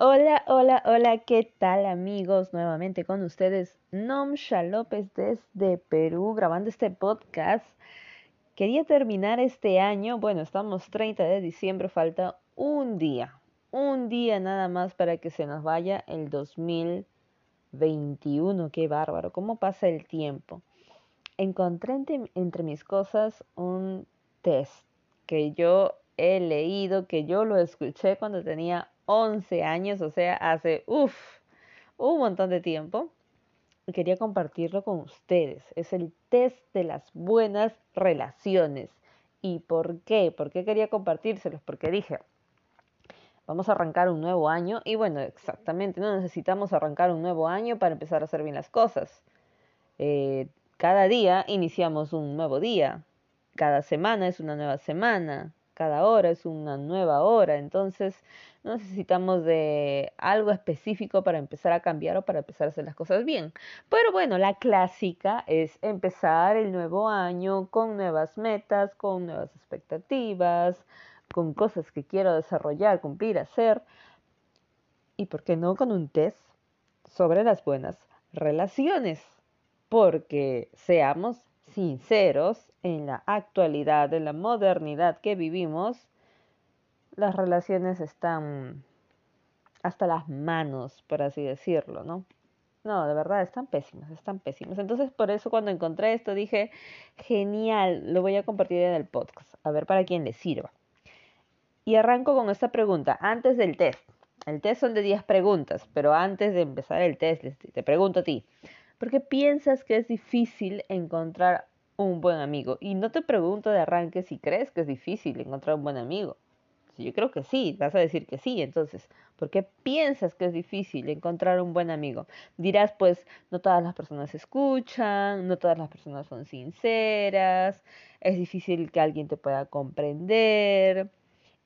Hola, hola, hola, ¿qué tal amigos? Nuevamente con ustedes, Nomsha López desde Perú, grabando este podcast. Quería terminar este año, bueno, estamos 30 de diciembre, falta un día, un día nada más para que se nos vaya el 2021, qué bárbaro, cómo pasa el tiempo. Encontré entre, entre mis cosas un test que yo he leído, que yo lo escuché cuando tenía 11 años, o sea, hace uff, un montón de tiempo. Y quería compartirlo con ustedes. Es el test de las buenas relaciones. ¿Y por qué? ¿Por qué quería compartírselos? Porque dije, vamos a arrancar un nuevo año y bueno, exactamente, no necesitamos arrancar un nuevo año para empezar a hacer bien las cosas. Eh, cada día iniciamos un nuevo día, cada semana es una nueva semana, cada hora es una nueva hora, entonces no necesitamos de algo específico para empezar a cambiar o para empezar a hacer las cosas bien. Pero bueno, la clásica es empezar el nuevo año con nuevas metas, con nuevas expectativas, con cosas que quiero desarrollar, cumplir, hacer. Y por qué no con un test sobre las buenas relaciones. Porque seamos sinceros, en la actualidad, en la modernidad que vivimos, las relaciones están hasta las manos, por así decirlo, ¿no? No, de verdad, están pésimas, están pésimas. Entonces, por eso cuando encontré esto dije, genial, lo voy a compartir en el podcast, a ver para quién le sirva. Y arranco con esta pregunta, antes del test. El test son de 10 preguntas, pero antes de empezar el test, te pregunto a ti, ¿por qué piensas que es difícil encontrar un buen amigo? Y no te pregunto de arranque si crees que es difícil encontrar un buen amigo. Yo creo que sí, vas a decir que sí, entonces, ¿por qué piensas que es difícil encontrar un buen amigo? Dirás, pues, no todas las personas escuchan, no todas las personas son sinceras, es difícil que alguien te pueda comprender,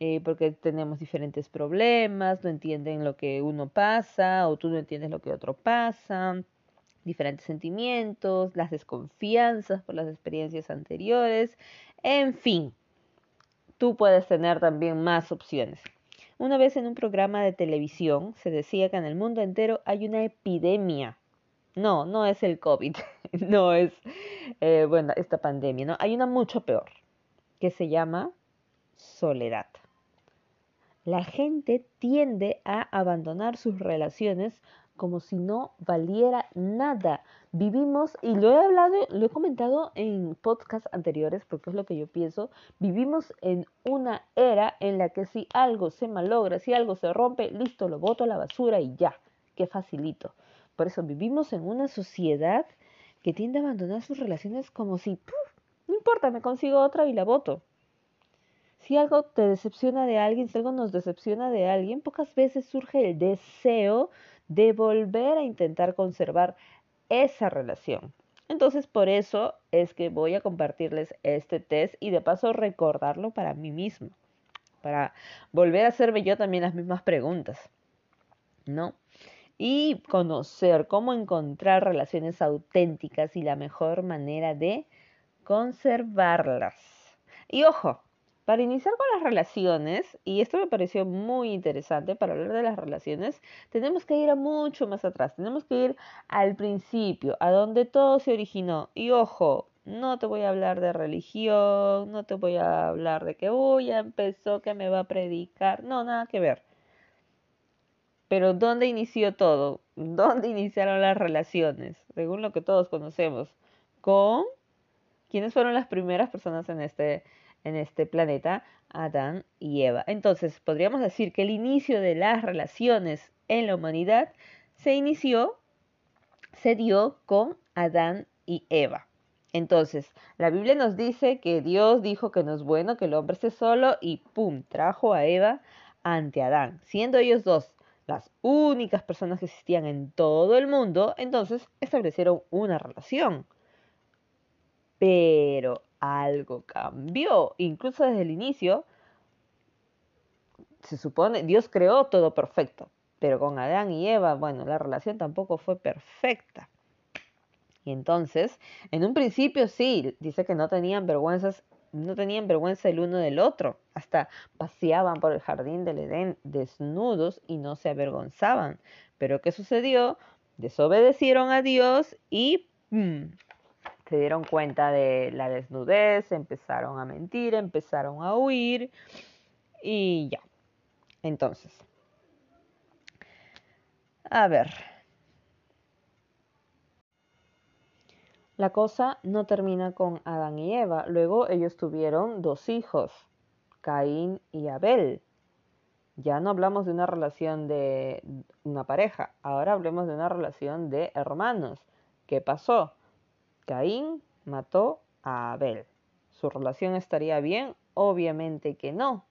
eh, porque tenemos diferentes problemas, no entienden lo que uno pasa o tú no entiendes lo que otro pasa, diferentes sentimientos, las desconfianzas por las experiencias anteriores, en fin tú puedes tener también más opciones. Una vez en un programa de televisión se decía que en el mundo entero hay una epidemia. No, no es el COVID, no es, eh, bueno, esta pandemia, ¿no? Hay una mucho peor, que se llama soledad. La gente tiende a abandonar sus relaciones como si no valiera nada. Vivimos, y lo he hablado, lo he comentado en podcasts anteriores, porque es lo que yo pienso, vivimos en una era en la que si algo se malogra, si algo se rompe, listo, lo boto a la basura y ya, qué facilito. Por eso vivimos en una sociedad que tiende a abandonar sus relaciones como si, no importa, me consigo otra y la voto. Si algo te decepciona de alguien, si algo nos decepciona de alguien, pocas veces surge el deseo de volver a intentar conservar esa relación. Entonces, por eso es que voy a compartirles este test y de paso recordarlo para mí mismo, para volver a hacerme yo también las mismas preguntas, ¿no? Y conocer cómo encontrar relaciones auténticas y la mejor manera de conservarlas. Y ojo, para iniciar con las relaciones, y esto me pareció muy interesante para hablar de las relaciones, tenemos que ir a mucho más atrás, tenemos que ir al principio, a donde todo se originó. Y ojo, no te voy a hablar de religión, no te voy a hablar de que, uy, ya empezó, que me va a predicar, no, nada que ver. Pero ¿dónde inició todo? ¿Dónde iniciaron las relaciones? Según lo que todos conocemos, con quiénes fueron las primeras personas en este en este planeta, Adán y Eva. Entonces, podríamos decir que el inicio de las relaciones en la humanidad se inició, se dio con Adán y Eva. Entonces, la Biblia nos dice que Dios dijo que no es bueno que el hombre esté solo y ¡pum! trajo a Eva ante Adán. Siendo ellos dos las únicas personas que existían en todo el mundo, entonces establecieron una relación. Pero algo cambió. Incluso desde el inicio, se supone, Dios creó todo perfecto, pero con Adán y Eva, bueno, la relación tampoco fue perfecta. Y entonces, en un principio sí, dice que no tenían vergüenzas no tenían vergüenza el uno del otro, hasta paseaban por el jardín del Edén desnudos y no se avergonzaban. Pero ¿qué sucedió? Desobedecieron a Dios y se dieron cuenta de la desnudez, empezaron a mentir, empezaron a huir y ya. Entonces, a ver. La cosa no termina con Adán y Eva. Luego ellos tuvieron dos hijos, Caín y Abel. Ya no hablamos de una relación de una pareja, ahora hablemos de una relación de hermanos. ¿Qué pasó? Caín mató a Abel. ¿Su relación estaría bien? Obviamente que no.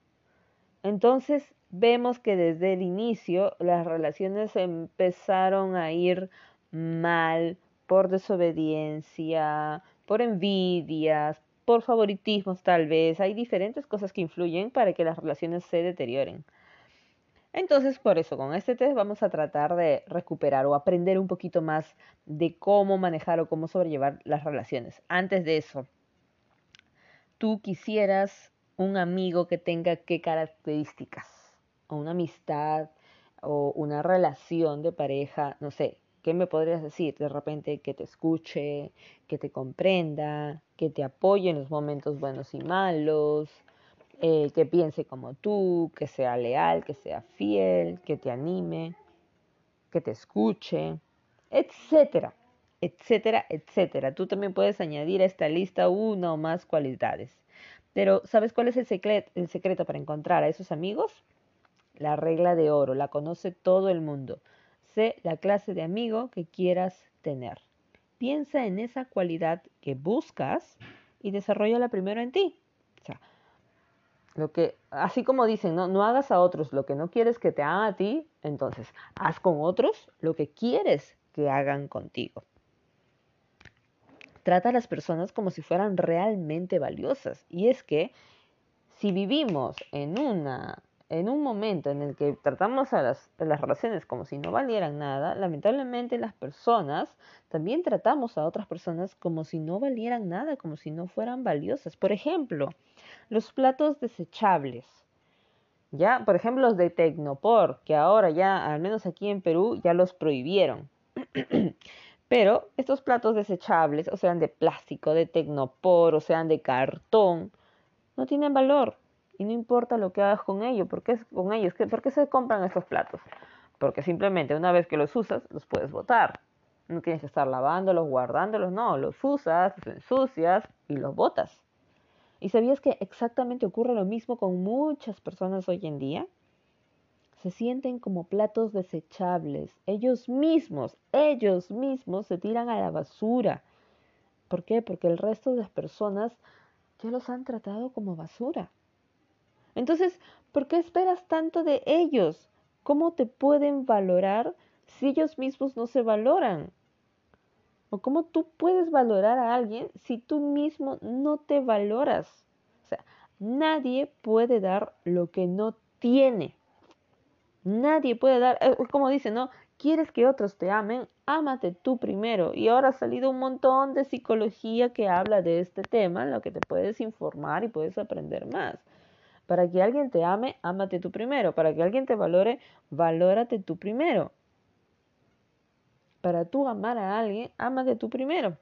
Entonces vemos que desde el inicio las relaciones empezaron a ir mal por desobediencia, por envidias, por favoritismos tal vez. Hay diferentes cosas que influyen para que las relaciones se deterioren. Entonces, por eso, con este test vamos a tratar de recuperar o aprender un poquito más de cómo manejar o cómo sobrellevar las relaciones. Antes de eso, tú quisieras un amigo que tenga qué características, o una amistad, o una relación de pareja, no sé, ¿qué me podrías decir? De repente que te escuche, que te comprenda, que te apoye en los momentos buenos y malos, eh, que piense como tú, que sea leal, que sea fiel, que te anime, que te escuche, etcétera, etcétera, etcétera. Tú también puedes añadir a esta lista una o más cualidades. Pero ¿sabes cuál es el el secreto para encontrar a esos amigos? La regla de oro, la conoce todo el mundo. Sé la clase de amigo que quieras tener. Piensa en esa cualidad que buscas y desarrolla primero en ti. Lo que, así como dicen, ¿no? no hagas a otros lo que no quieres que te hagan a ti, entonces haz con otros lo que quieres que hagan contigo. Trata a las personas como si fueran realmente valiosas. Y es que si vivimos en una en un momento en el que tratamos a las, las, relaciones como si no valieran nada, lamentablemente las personas también tratamos a otras personas como si no valieran nada, como si no fueran valiosas. Por ejemplo, los platos desechables. Ya, por ejemplo, los de Tecnopor, que ahora ya, al menos aquí en Perú, ya los prohibieron. Pero estos platos desechables, o sean de plástico, de Tecnopor, o sean de cartón, no tienen valor y no importa lo que hagas con ellos, ¿por qué, con ellos? ¿por qué se compran estos platos? Porque simplemente una vez que los usas, los puedes botar. No tienes que estar lavándolos, guardándolos, no, los usas, los ensucias y los botas. ¿Y sabías que exactamente ocurre lo mismo con muchas personas hoy en día? Se sienten como platos desechables. Ellos mismos, ellos mismos se tiran a la basura. ¿Por qué? Porque el resto de las personas ya los han tratado como basura. Entonces, ¿por qué esperas tanto de ellos? ¿Cómo te pueden valorar si ellos mismos no se valoran? ¿O cómo tú puedes valorar a alguien si tú mismo no te valoras? O sea, nadie puede dar lo que no tiene. Nadie puede dar, eh, como dice, ¿no? ¿Quieres que otros te amen? Ámate tú primero. Y ahora ha salido un montón de psicología que habla de este tema, en lo que te puedes informar y puedes aprender más. Para que alguien te ame, ámate tú primero. Para que alguien te valore, valórate tú primero. Para tú amar a alguien, ámate tú primero.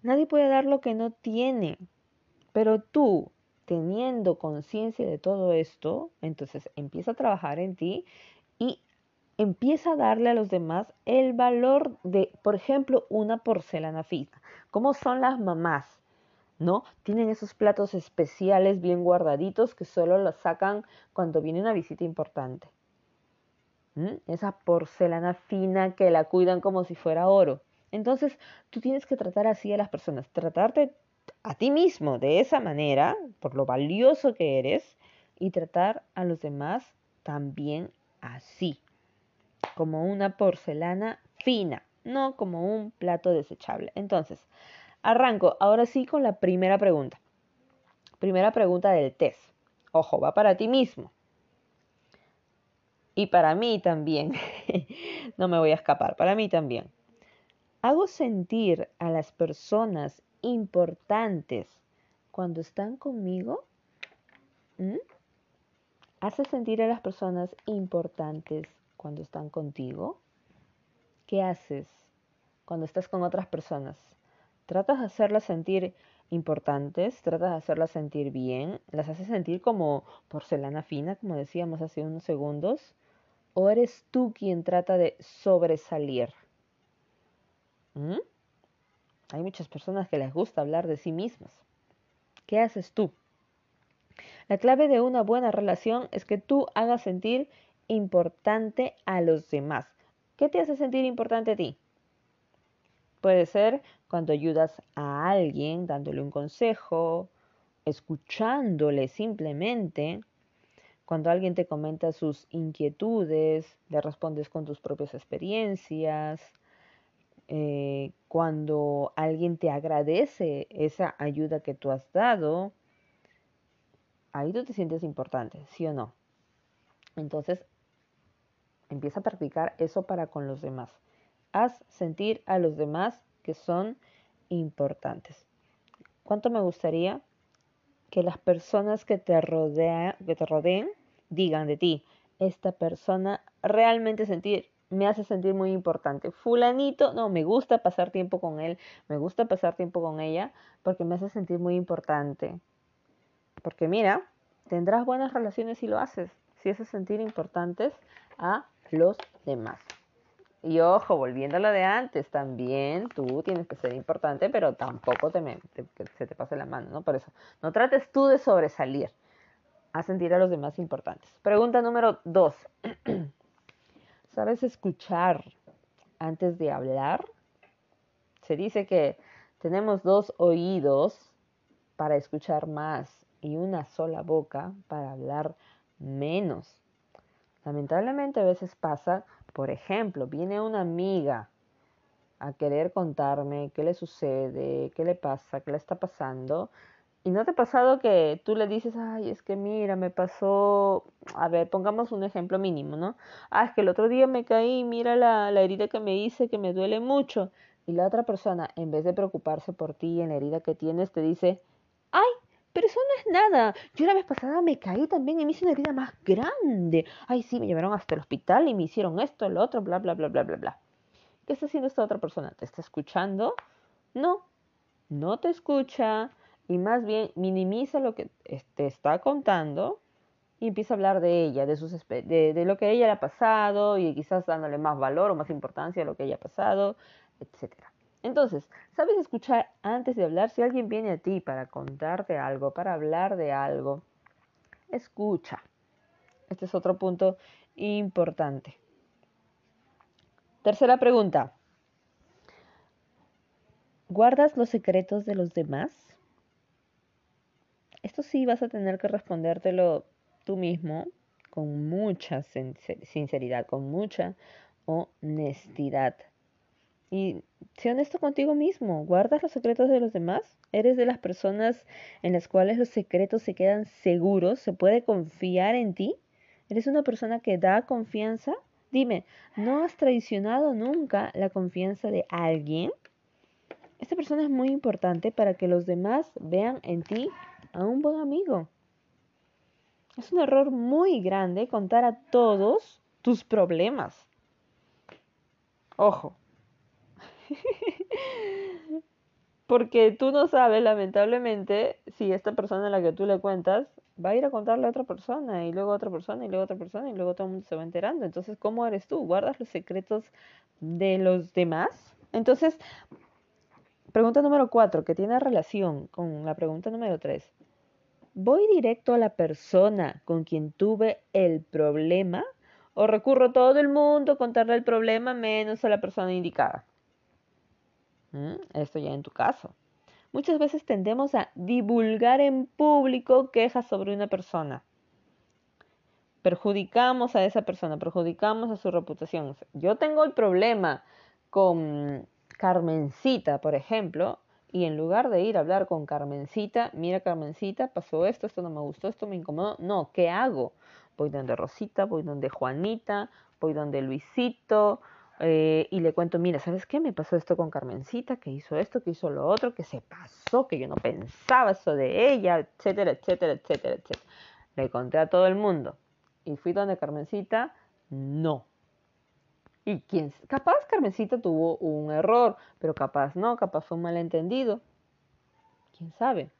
Nadie puede dar lo que no tiene. Pero tú, teniendo conciencia de todo esto, entonces empieza a trabajar en ti y empieza a darle a los demás el valor de, por ejemplo, una porcelana fina. ¿Cómo son las mamás? ¿no? Tienen esos platos especiales bien guardaditos que solo los sacan cuando viene una visita importante. Esa porcelana fina que la cuidan como si fuera oro. Entonces, tú tienes que tratar así a las personas, tratarte a ti mismo de esa manera, por lo valioso que eres, y tratar a los demás también así, como una porcelana fina, no como un plato desechable. Entonces, Arranco ahora sí con la primera pregunta. Primera pregunta del test. Ojo, va para ti mismo. Y para mí también. no me voy a escapar, para mí también. ¿Hago sentir a las personas importantes cuando están conmigo? ¿Mm? ¿Haces sentir a las personas importantes cuando están contigo? ¿Qué haces cuando estás con otras personas? ¿Tratas de hacerlas sentir importantes? ¿Tratas de hacerlas sentir bien? ¿Las haces sentir como porcelana fina, como decíamos hace unos segundos? ¿O eres tú quien trata de sobresalir? ¿Mm? Hay muchas personas que les gusta hablar de sí mismas. ¿Qué haces tú? La clave de una buena relación es que tú hagas sentir importante a los demás. ¿Qué te hace sentir importante a ti? Puede ser cuando ayudas a alguien dándole un consejo, escuchándole simplemente, cuando alguien te comenta sus inquietudes, le respondes con tus propias experiencias, eh, cuando alguien te agradece esa ayuda que tú has dado, ahí tú te sientes importante, ¿sí o no? Entonces, empieza a practicar eso para con los demás. Haz sentir a los demás que son importantes. ¿Cuánto me gustaría que las personas que te, rodea, que te rodeen digan de ti, esta persona realmente sentir, me hace sentir muy importante. Fulanito, no, me gusta pasar tiempo con él, me gusta pasar tiempo con ella porque me hace sentir muy importante. Porque mira, tendrás buenas relaciones si lo haces, si haces sentir importantes a los demás. Y ojo, volviendo a lo de antes, también tú tienes que ser importante, pero tampoco te, se te pase la mano, ¿no? Por eso, no trates tú de sobresalir a sentir a los demás importantes. Pregunta número dos. ¿Sabes escuchar antes de hablar? Se dice que tenemos dos oídos para escuchar más y una sola boca para hablar menos. Lamentablemente a veces pasa, por ejemplo, viene una amiga a querer contarme qué le sucede, qué le pasa, qué le está pasando. ¿Y no te ha pasado que tú le dices, ay, es que mira, me pasó, a ver, pongamos un ejemplo mínimo, ¿no? Ah, es que el otro día me caí, mira la, la herida que me hice, que me duele mucho. Y la otra persona, en vez de preocuparse por ti en la herida que tienes, te dice, ay, pero eso no es nada. Yo la vez pasada me caí también y me hice una herida más grande. Ay, sí, me llevaron hasta el hospital y me hicieron esto, lo otro, bla, bla, bla, bla, bla, bla. ¿Qué está haciendo esta otra persona? ¿Te está escuchando? No, no te escucha y más bien minimiza lo que te está contando y empieza a hablar de ella, de, sus, de, de lo que ella le ha pasado y quizás dándole más valor o más importancia a lo que ella ha pasado, etcétera. Entonces, ¿sabes escuchar antes de hablar? Si alguien viene a ti para contarte algo, para hablar de algo, escucha. Este es otro punto importante. Tercera pregunta. ¿Guardas los secretos de los demás? Esto sí vas a tener que respondértelo tú mismo con mucha sinceridad, con mucha honestidad. Y sé honesto contigo mismo. ¿Guardas los secretos de los demás? ¿Eres de las personas en las cuales los secretos se quedan seguros? ¿Se puede confiar en ti? ¿Eres una persona que da confianza? Dime, ¿no has traicionado nunca la confianza de alguien? Esta persona es muy importante para que los demás vean en ti a un buen amigo. Es un error muy grande contar a todos tus problemas. Ojo, Porque tú no sabes, lamentablemente, si esta persona a la que tú le cuentas va a ir a contarle a otra persona y luego a otra persona y luego a otra persona y luego todo el mundo se va enterando. Entonces, ¿cómo eres tú? ¿Guardas los secretos de los demás? Entonces, pregunta número cuatro, que tiene relación con la pregunta número tres. ¿Voy directo a la persona con quien tuve el problema o recurro a todo el mundo a contarle el problema menos a la persona indicada? ¿Mm? Esto ya en tu caso. Muchas veces tendemos a divulgar en público quejas sobre una persona. Perjudicamos a esa persona, perjudicamos a su reputación. Yo tengo el problema con Carmencita, por ejemplo, y en lugar de ir a hablar con Carmencita, mira Carmencita, pasó esto, esto no me gustó, esto me incomodó. No, ¿qué hago? Voy donde Rosita, voy donde Juanita, voy donde Luisito, eh, y le cuento, mira, ¿sabes qué? Me pasó esto con Carmencita, que hizo esto, que hizo lo otro, que se pasó, que yo no pensaba eso de ella, etcétera, etcétera, etcétera, etcétera. Le conté a todo el mundo. Y fui donde Carmencita, no. Capaz Carmencita tuvo un error, pero capaz no, capaz fue un malentendido. ¿Quién sabe?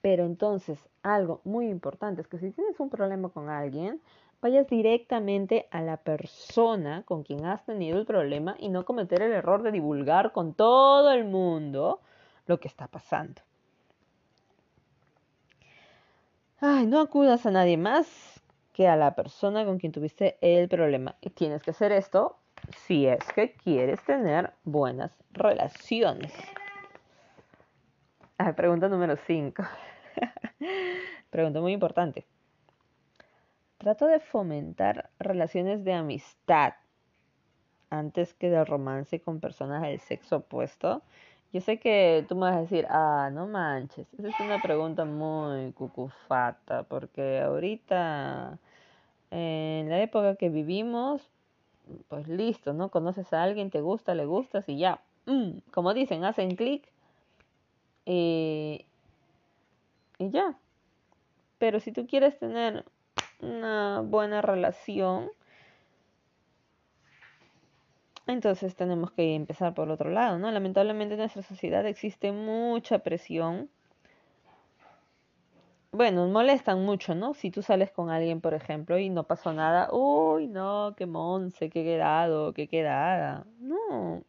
Pero entonces, algo muy importante es que si tienes un problema con alguien, vayas directamente a la persona con quien has tenido el problema y no cometer el error de divulgar con todo el mundo lo que está pasando. Ay, no acudas a nadie más que a la persona con quien tuviste el problema. Y tienes que hacer esto si es que quieres tener buenas relaciones. pregunta número 5. pregunta muy importante. Trato de fomentar relaciones de amistad antes que de romance con personas del sexo opuesto. Yo sé que tú me vas a decir, ah, no manches. Esa es una pregunta muy cucufata, porque ahorita, en la época que vivimos, pues listo, ¿no? Conoces a alguien, te gusta, le gustas y ya. Mm, como dicen, hacen clic y, y ya. Pero si tú quieres tener una buena relación, entonces tenemos que empezar por otro lado, ¿no? Lamentablemente en nuestra sociedad existe mucha presión. Bueno, molestan mucho, ¿no? Si tú sales con alguien, por ejemplo, y no pasó nada, uy, no, qué monse, qué quedado, qué quedada. No.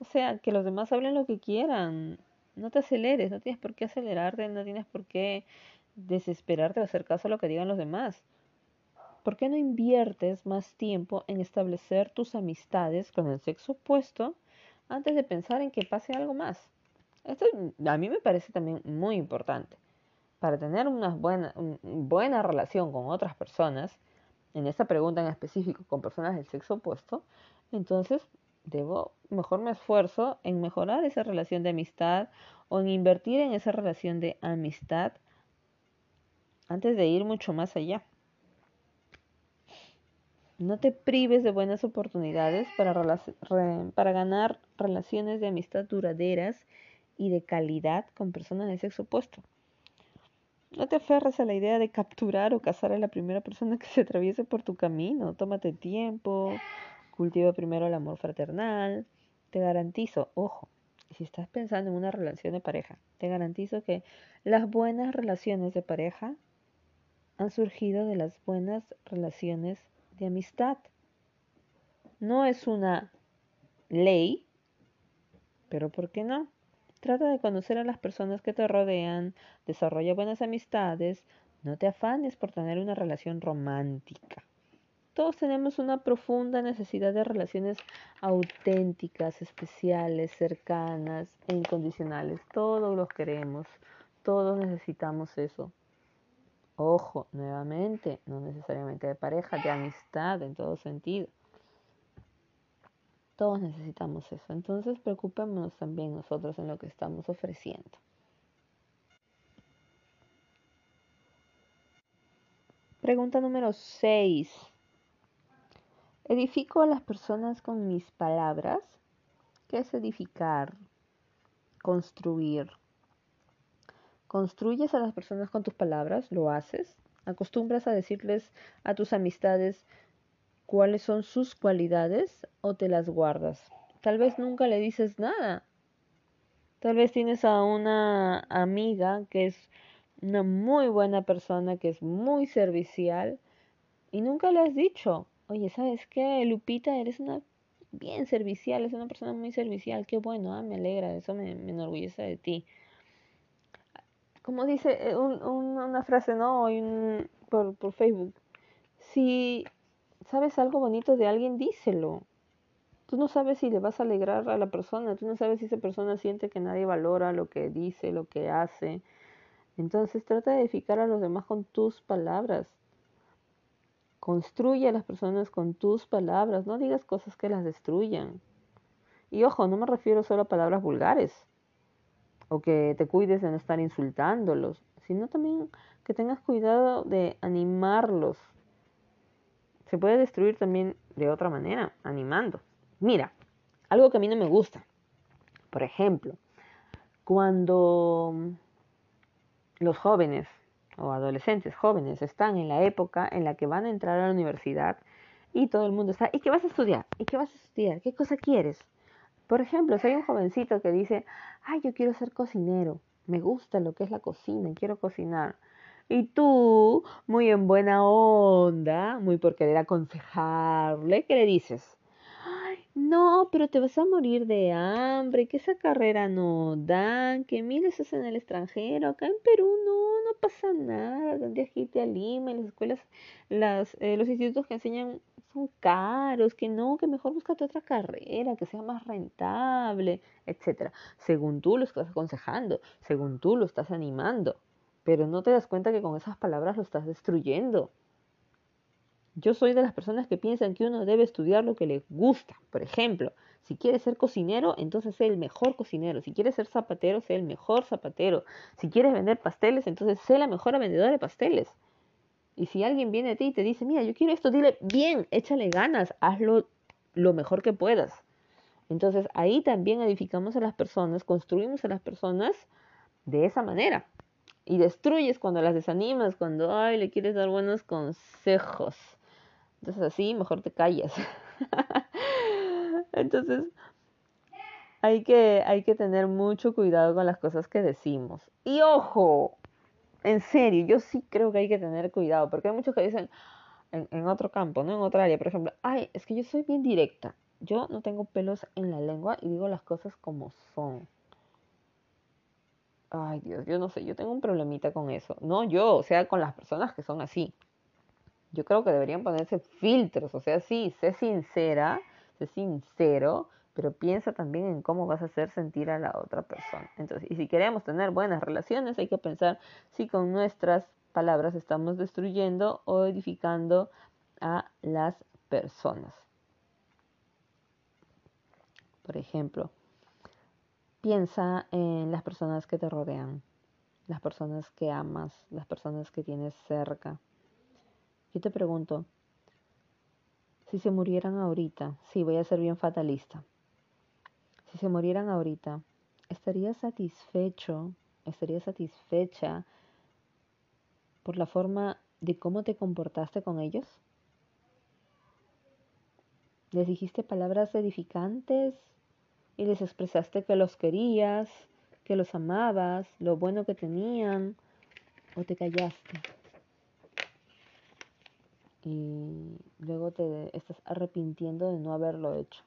O sea, que los demás hablen lo que quieran. No te aceleres, no tienes por qué acelerarte, no tienes por qué desesperarte o hacer caso a lo que digan los demás. ¿por qué no inviertes más tiempo en establecer tus amistades con el sexo opuesto antes de pensar en que pase algo más? Esto a mí me parece también muy importante. Para tener una buena, relación con otras personas, en esta pregunta en específico con personas del sexo opuesto, entonces debo, mejor me esfuerzo en mejorar esa relación de amistad o en invertir en esa relación de amistad antes de ir mucho más allá. No te prives de buenas oportunidades para, para ganar relaciones de amistad duraderas y de calidad con personas del sexo opuesto. No te aferres a la idea de capturar o casar a la primera persona que se atraviese por tu camino. Tómate tiempo, cultiva primero el amor fraternal. Te garantizo, ojo, si estás pensando en una relación de pareja, te garantizo que las buenas relaciones de pareja han surgido de las buenas relaciones de amistad. No es una ley, pero ¿por qué no? Trata de conocer a las personas que te rodean, desarrolla buenas amistades, no te afanes por tener una relación romántica. Todos tenemos una profunda necesidad de relaciones auténticas, especiales, cercanas e incondicionales. Todos los queremos, todos necesitamos eso. Ojo, nuevamente, no necesariamente de pareja, de amistad en todo sentido. Todos necesitamos eso. Entonces preocupémonos también nosotros en lo que estamos ofreciendo. Pregunta número 6. ¿Edifico a las personas con mis palabras? ¿Qué es edificar? Construir. ¿Construyes a las personas con tus palabras? ¿Lo haces? ¿Acostumbras a decirles a tus amistades cuáles son sus cualidades o te las guardas? Tal vez nunca le dices nada. Tal vez tienes a una amiga que es una muy buena persona, que es muy servicial y nunca le has dicho, oye, ¿sabes qué? Lupita, eres una bien servicial, es una persona muy servicial, qué bueno, ah, me alegra, eso me, me enorgullece de ti como dice eh, una frase, ¿no? Hoy por, por Facebook. Si sabes algo bonito de alguien, díselo. Tú no sabes si le vas a alegrar a la persona, tú no sabes si esa persona siente que nadie valora lo que dice, lo que hace. Entonces trata de edificar a los demás con tus palabras. Construye a las personas con tus palabras, no digas cosas que las destruyan. Y ojo, no me refiero solo a palabras vulgares o que te cuides de no estar insultándolos, sino también que tengas cuidado de animarlos. Se puede destruir también de otra manera, animando. Mira, algo que a mí no me gusta. Por ejemplo, cuando los jóvenes o adolescentes jóvenes están en la época en la que van a entrar a la universidad y todo el mundo está, ¿y qué vas a estudiar? ¿Y qué vas a estudiar? ¿Qué cosa quieres? Por ejemplo, si hay un jovencito que dice, ay, yo quiero ser cocinero, me gusta lo que es la cocina, quiero cocinar. Y tú, muy en buena onda, muy por querer aconsejarle, ¿qué le dices? No, pero te vas a morir de hambre, que esa carrera no dan, que miles es en el extranjero, acá en Perú no, no pasa nada, tendrías que irte a Lima, las escuelas, las, eh, los institutos que enseñan son caros, que no, que mejor búscate otra carrera, que sea más rentable, etcétera. Según tú lo estás aconsejando, según tú lo estás animando, pero no te das cuenta que con esas palabras lo estás destruyendo. Yo soy de las personas que piensan que uno debe estudiar lo que le gusta. Por ejemplo, si quieres ser cocinero, entonces sé el mejor cocinero. Si quieres ser zapatero, sé el mejor zapatero. Si quieres vender pasteles, entonces sé la mejor vendedora de pasteles. Y si alguien viene a ti y te dice, mira, yo quiero esto, dile, bien, échale ganas, hazlo lo mejor que puedas. Entonces ahí también edificamos a las personas, construimos a las personas de esa manera. Y destruyes cuando las desanimas, cuando, ay, le quieres dar buenos consejos. Entonces así mejor te callas. Entonces hay que, hay que tener mucho cuidado con las cosas que decimos. Y ojo, en serio, yo sí creo que hay que tener cuidado, porque hay muchos que dicen en, en otro campo, ¿no? En otra área, por ejemplo, ay, es que yo soy bien directa. Yo no tengo pelos en la lengua y digo las cosas como son. Ay, Dios, yo no sé, yo tengo un problemita con eso. No yo, o sea, con las personas que son así. Yo creo que deberían ponerse filtros, o sea, sí, sé sincera, sé sincero, pero piensa también en cómo vas a hacer sentir a la otra persona. Entonces, y si queremos tener buenas relaciones, hay que pensar si con nuestras palabras estamos destruyendo o edificando a las personas. Por ejemplo, piensa en las personas que te rodean, las personas que amas, las personas que tienes cerca. Yo te pregunto, si se murieran ahorita, sí, voy a ser bien fatalista. Si se murieran ahorita, ¿estarías satisfecho, estarías satisfecha por la forma de cómo te comportaste con ellos? ¿Les dijiste palabras edificantes y les expresaste que los querías, que los amabas, lo bueno que tenían, o te callaste? y luego te estás arrepintiendo de no haberlo hecho.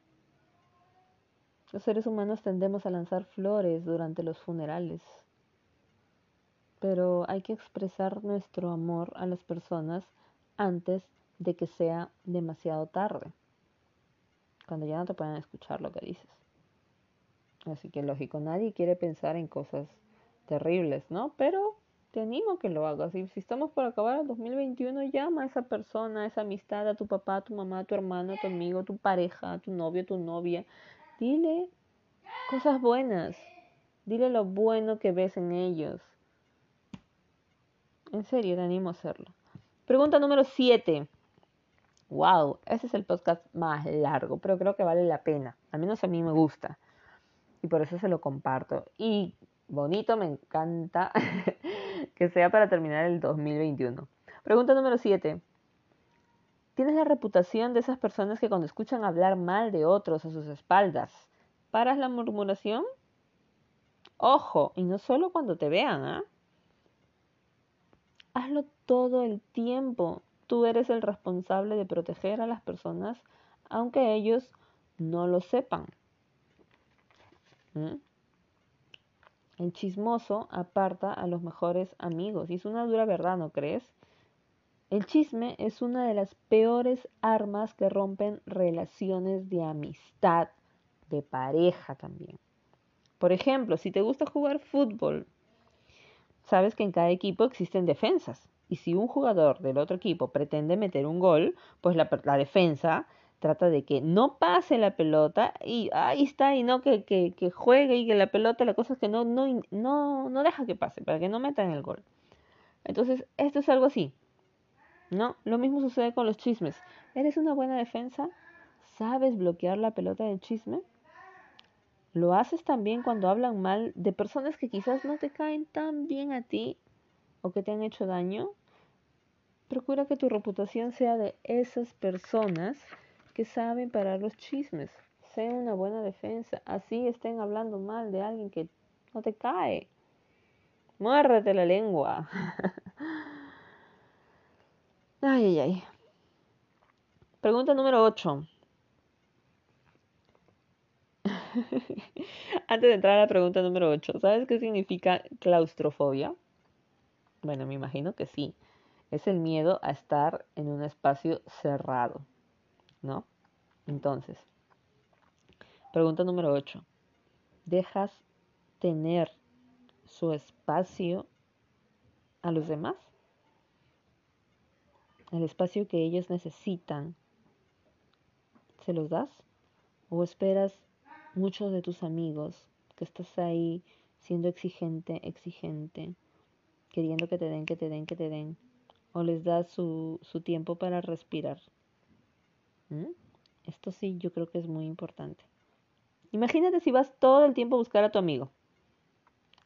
Los seres humanos tendemos a lanzar flores durante los funerales, pero hay que expresar nuestro amor a las personas antes de que sea demasiado tarde, cuando ya no te puedan escuchar lo que dices. Así que lógico, nadie quiere pensar en cosas terribles, ¿no? Pero te animo a que lo hagas. Si estamos por acabar el 2021, llama a esa persona, a esa amistad, a tu papá, a tu mamá, a tu hermano, a tu amigo, a tu pareja, a tu novio, a tu novia. Dile cosas buenas. Dile lo bueno que ves en ellos. En serio, te animo a hacerlo. Pregunta número 7. Wow, ese es el podcast más largo, pero creo que vale la pena. Al menos a mí me gusta. Y por eso se lo comparto. Y bonito, me encanta que sea para terminar el 2021. Pregunta número 7. ¿Tienes la reputación de esas personas que cuando escuchan hablar mal de otros a sus espaldas, paras la murmuración? Ojo, y no solo cuando te vean, ¿ah? Hazlo todo el tiempo. Tú eres el responsable de proteger a las personas, aunque ellos no lo sepan. ¿Mm? El chismoso aparta a los mejores amigos. Y es una dura verdad, ¿no crees? El chisme es una de las peores armas que rompen relaciones de amistad, de pareja también. Por ejemplo, si te gusta jugar fútbol, sabes que en cada equipo existen defensas. Y si un jugador del otro equipo pretende meter un gol, pues la, la defensa trata de que no pase la pelota y ahí está, y no que, que, juegue y que la pelota, la cosa es que no, no, no, no deja que pase, para que no metan el gol. Entonces, esto es algo así. ¿No? Lo mismo sucede con los chismes. ¿Eres una buena defensa? ¿Sabes bloquear la pelota del chisme? Lo haces también cuando hablan mal de personas que quizás no te caen tan bien a ti o que te han hecho daño. Procura que tu reputación sea de esas personas que saben parar los chismes. Sea una buena defensa. Así estén hablando mal de alguien que no te cae. Muérdete la lengua. ay, ay, ay. Pregunta número 8. Antes de entrar a la pregunta número 8, ¿sabes qué significa claustrofobia? Bueno, me imagino que sí. Es el miedo a estar en un espacio cerrado, ¿no? Entonces, pregunta número 8. ¿Dejas tener su espacio a los demás? El espacio que ellos necesitan, ¿se los das? ¿O esperas muchos de tus amigos que estás ahí siendo exigente, exigente, queriendo que te den, que te den, que te den, o les das su, su tiempo para respirar. Esto sí, yo creo que es muy importante. Imagínate si vas todo el tiempo a buscar a tu amigo.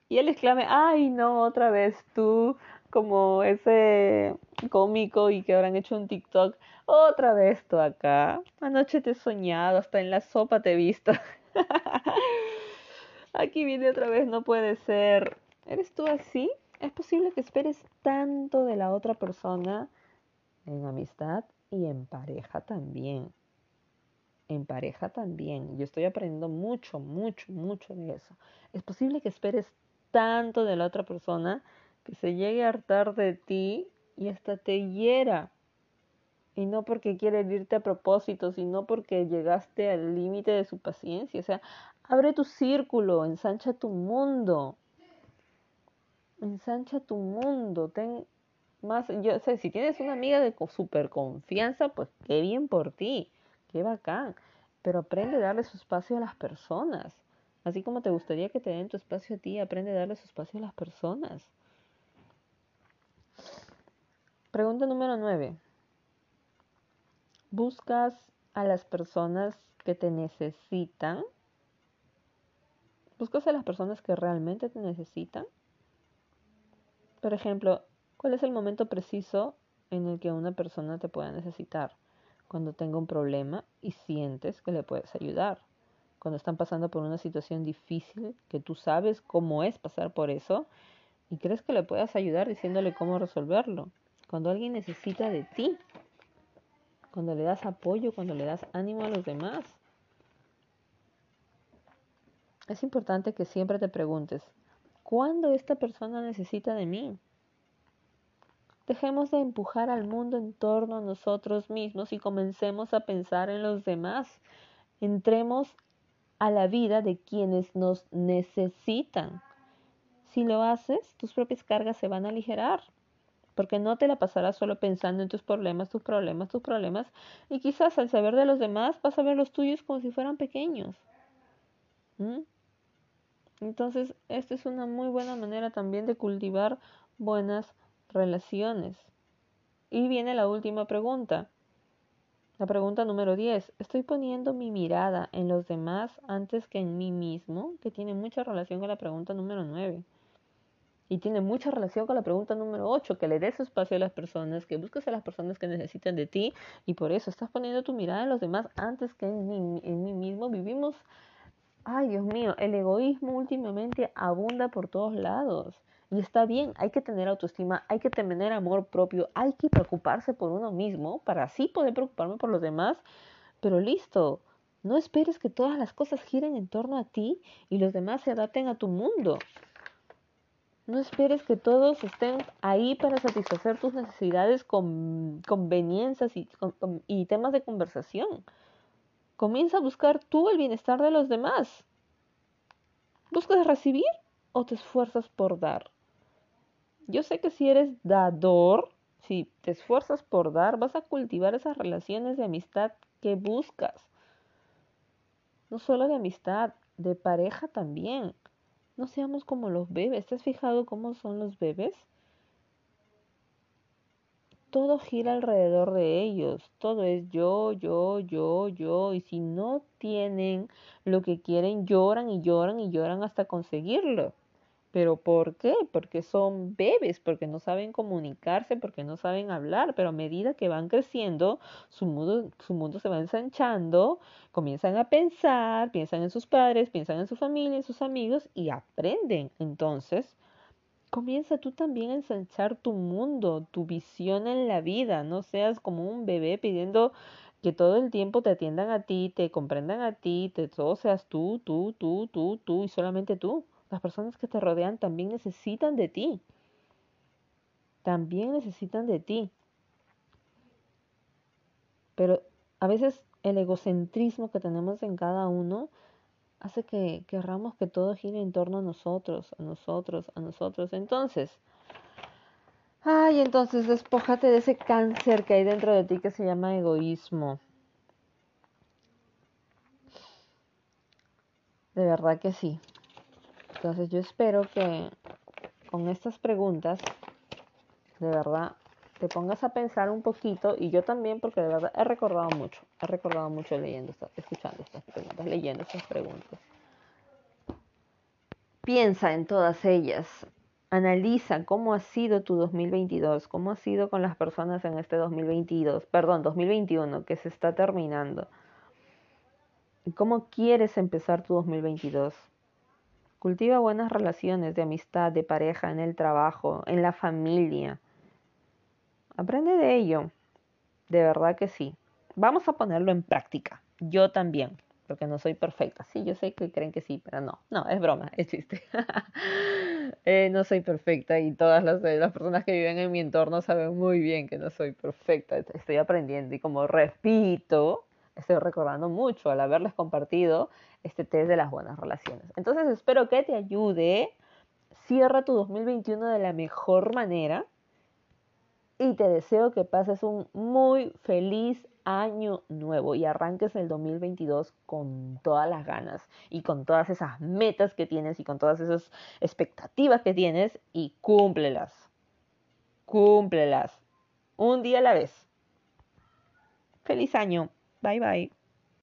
Y él exclame, ay no, otra vez tú, como ese cómico y que habrán hecho un TikTok, otra vez tú acá. Anoche te he soñado, hasta en la sopa te he visto. Aquí viene otra vez, no puede ser. ¿Eres tú así? Es posible que esperes tanto de la otra persona en amistad y en pareja también. En pareja también. Yo estoy aprendiendo mucho, mucho, mucho de eso. Es posible que esperes tanto de la otra persona que se llegue a hartar de ti y hasta te hiera y no porque quiere irte a propósito, sino porque llegaste al límite de su paciencia. O sea, abre tu círculo, ensancha tu mundo. Ensancha tu mundo. Ten más, yo sé, si tienes una amiga de super confianza, pues qué bien por ti, qué bacán. Pero aprende a darle su espacio a las personas. Así como te gustaría que te den tu espacio a ti, aprende a darle su espacio a las personas. Pregunta número 9 buscas a las personas que te necesitan. Buscas a las personas que realmente te necesitan. Por ejemplo, ¿cuál es el momento preciso en el que una persona te pueda necesitar? Cuando tenga un problema y sientes que le puedes ayudar. Cuando están pasando por una situación difícil, que tú sabes cómo es pasar por eso y crees que le puedas ayudar diciéndole cómo resolverlo. Cuando alguien necesita de ti cuando le das apoyo, cuando le das ánimo a los demás. Es importante que siempre te preguntes, ¿cuándo esta persona necesita de mí? Dejemos de empujar al mundo en torno a nosotros mismos y comencemos a pensar en los demás. Entremos a la vida de quienes nos necesitan. Si lo haces, tus propias cargas se van a aligerar porque no te la pasarás solo pensando en tus problemas, tus problemas, tus problemas, y quizás al saber de los demás vas a ver los tuyos como si fueran pequeños. Entonces, esta es una muy buena manera también de cultivar buenas relaciones. Y viene la última pregunta. La pregunta número 10. ¿Estoy poniendo mi mirada en los demás antes que en mí mismo? Que tiene mucha relación con la pregunta número 9. Y tiene mucha relación con la pregunta número 8, que le des espacio a las personas, que busques a las personas que necesitan de ti y por eso estás poniendo tu mirada en los demás antes que en mí, en mí mismo. Vivimos, ay Dios mío, el egoísmo últimamente abunda por todos lados. Y está bien, hay que tener autoestima, hay que tener amor propio, hay que preocuparse por uno mismo para así poder preocuparme por los demás. Pero listo, no esperes que todas las cosas giren en torno a ti y los demás se adapten a tu mundo. No esperes que todos estén ahí para satisfacer tus necesidades con conveniencias y, temas de conversación. Comienza a buscar tú el bienestar de los demás. ¿Buscas recibir o te esfuerzas por dar? Yo sé que si eres dador, si te esfuerzas por dar, vas a cultivar esas relaciones de amistad que buscas. No solo de amistad, de pareja también. No seamos como los bebés. ¿Te has fijado cómo son los bebés? todo gira alrededor de ellos, todo es yo, yo, yo, yo, y si no tienen lo que quieren, lloran y lloran y lloran hasta conseguirlo. ¿Pero por qué? Porque son bebés, porque no saben comunicarse, porque no saben hablar, pero a medida que van creciendo, su mundo, su mundo se va ensanchando, comienzan a pensar, piensan en sus padres, piensan en su familia, en sus amigos y aprenden. Entonces, comienza tú también a ensanchar tu mundo, tu visión en la vida, no seas como un bebé pidiendo que todo el tiempo te atiendan a ti, te comprendan a ti, te todo seas tú, tú, tú, tú, tú y solamente tú. Las personas que te rodean también necesitan de ti. También necesitan de ti. Pero a veces el egocentrismo que tenemos en cada uno hace que querramos que todo gire en torno a nosotros, a nosotros, a nosotros. Entonces, ay, entonces despójate de ese cáncer que hay dentro de ti que se llama egoísmo. De verdad que sí. Entonces yo espero que con estas preguntas, de verdad, te pongas a pensar un poquito y yo también porque de verdad he recordado mucho, he recordado mucho leyendo, escuchando estas preguntas, leyendo estas preguntas. Piensa en todas ellas, analiza cómo ha sido tu 2022, cómo ha sido con las personas en este 2022, perdón, 2021 que se está terminando. ¿Cómo quieres empezar tu 2022? Cultiva buenas relaciones de amistad, de pareja, en el trabajo, en la familia. Aprende de ello. De verdad que sí. Vamos a ponerlo en práctica. Yo también, porque no soy perfecta. Sí, yo sé que creen que sí, pero no. No, es broma, es chiste. Eh, no soy perfecta y todas las, eh, las personas que viven en mi entorno saben muy bien que no soy perfecta. Estoy aprendiendo y como repito, estoy recordando mucho al haberles compartido este test de las buenas relaciones. Entonces espero que te ayude. Cierra tu 2021 de la mejor manera y te deseo que pases un muy feliz año nuevo y arranques el 2022 con todas las ganas y con todas esas metas que tienes y con todas esas expectativas que tienes y cúmplelas. Cúmplelas. Un día a la vez. Feliz año. Bye bye.